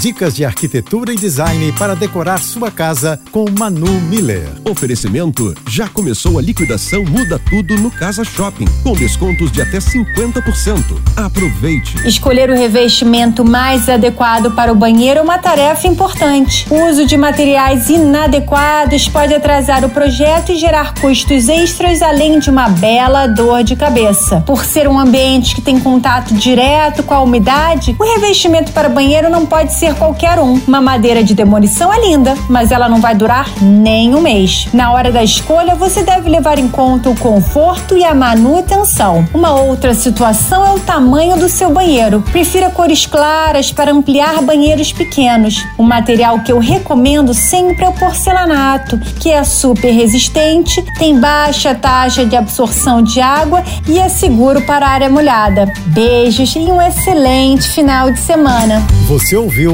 Dicas de arquitetura e design para decorar sua casa com Manu Miller. Oferecimento: já começou a liquidação Muda Tudo no Casa Shopping, com descontos de até 50%. Aproveite. Escolher o revestimento mais adequado para o banheiro é uma tarefa importante. O uso de materiais inadequados pode atrasar o projeto e gerar custos extras, além de uma bela dor de cabeça. Por ser um ambiente que tem contato direto com a umidade, o revestimento para banheiro não pode ser ser qualquer um. Uma madeira de demolição é linda, mas ela não vai durar nem um mês. Na hora da escolha, você deve levar em conta o conforto e a manutenção. Uma outra situação é o tamanho do seu banheiro. Prefira cores claras para ampliar banheiros pequenos. O material que eu recomendo sempre é o porcelanato, que é super resistente, tem baixa taxa de absorção de água e é seguro para a área molhada. Beijos e um excelente final de semana. Você ouviu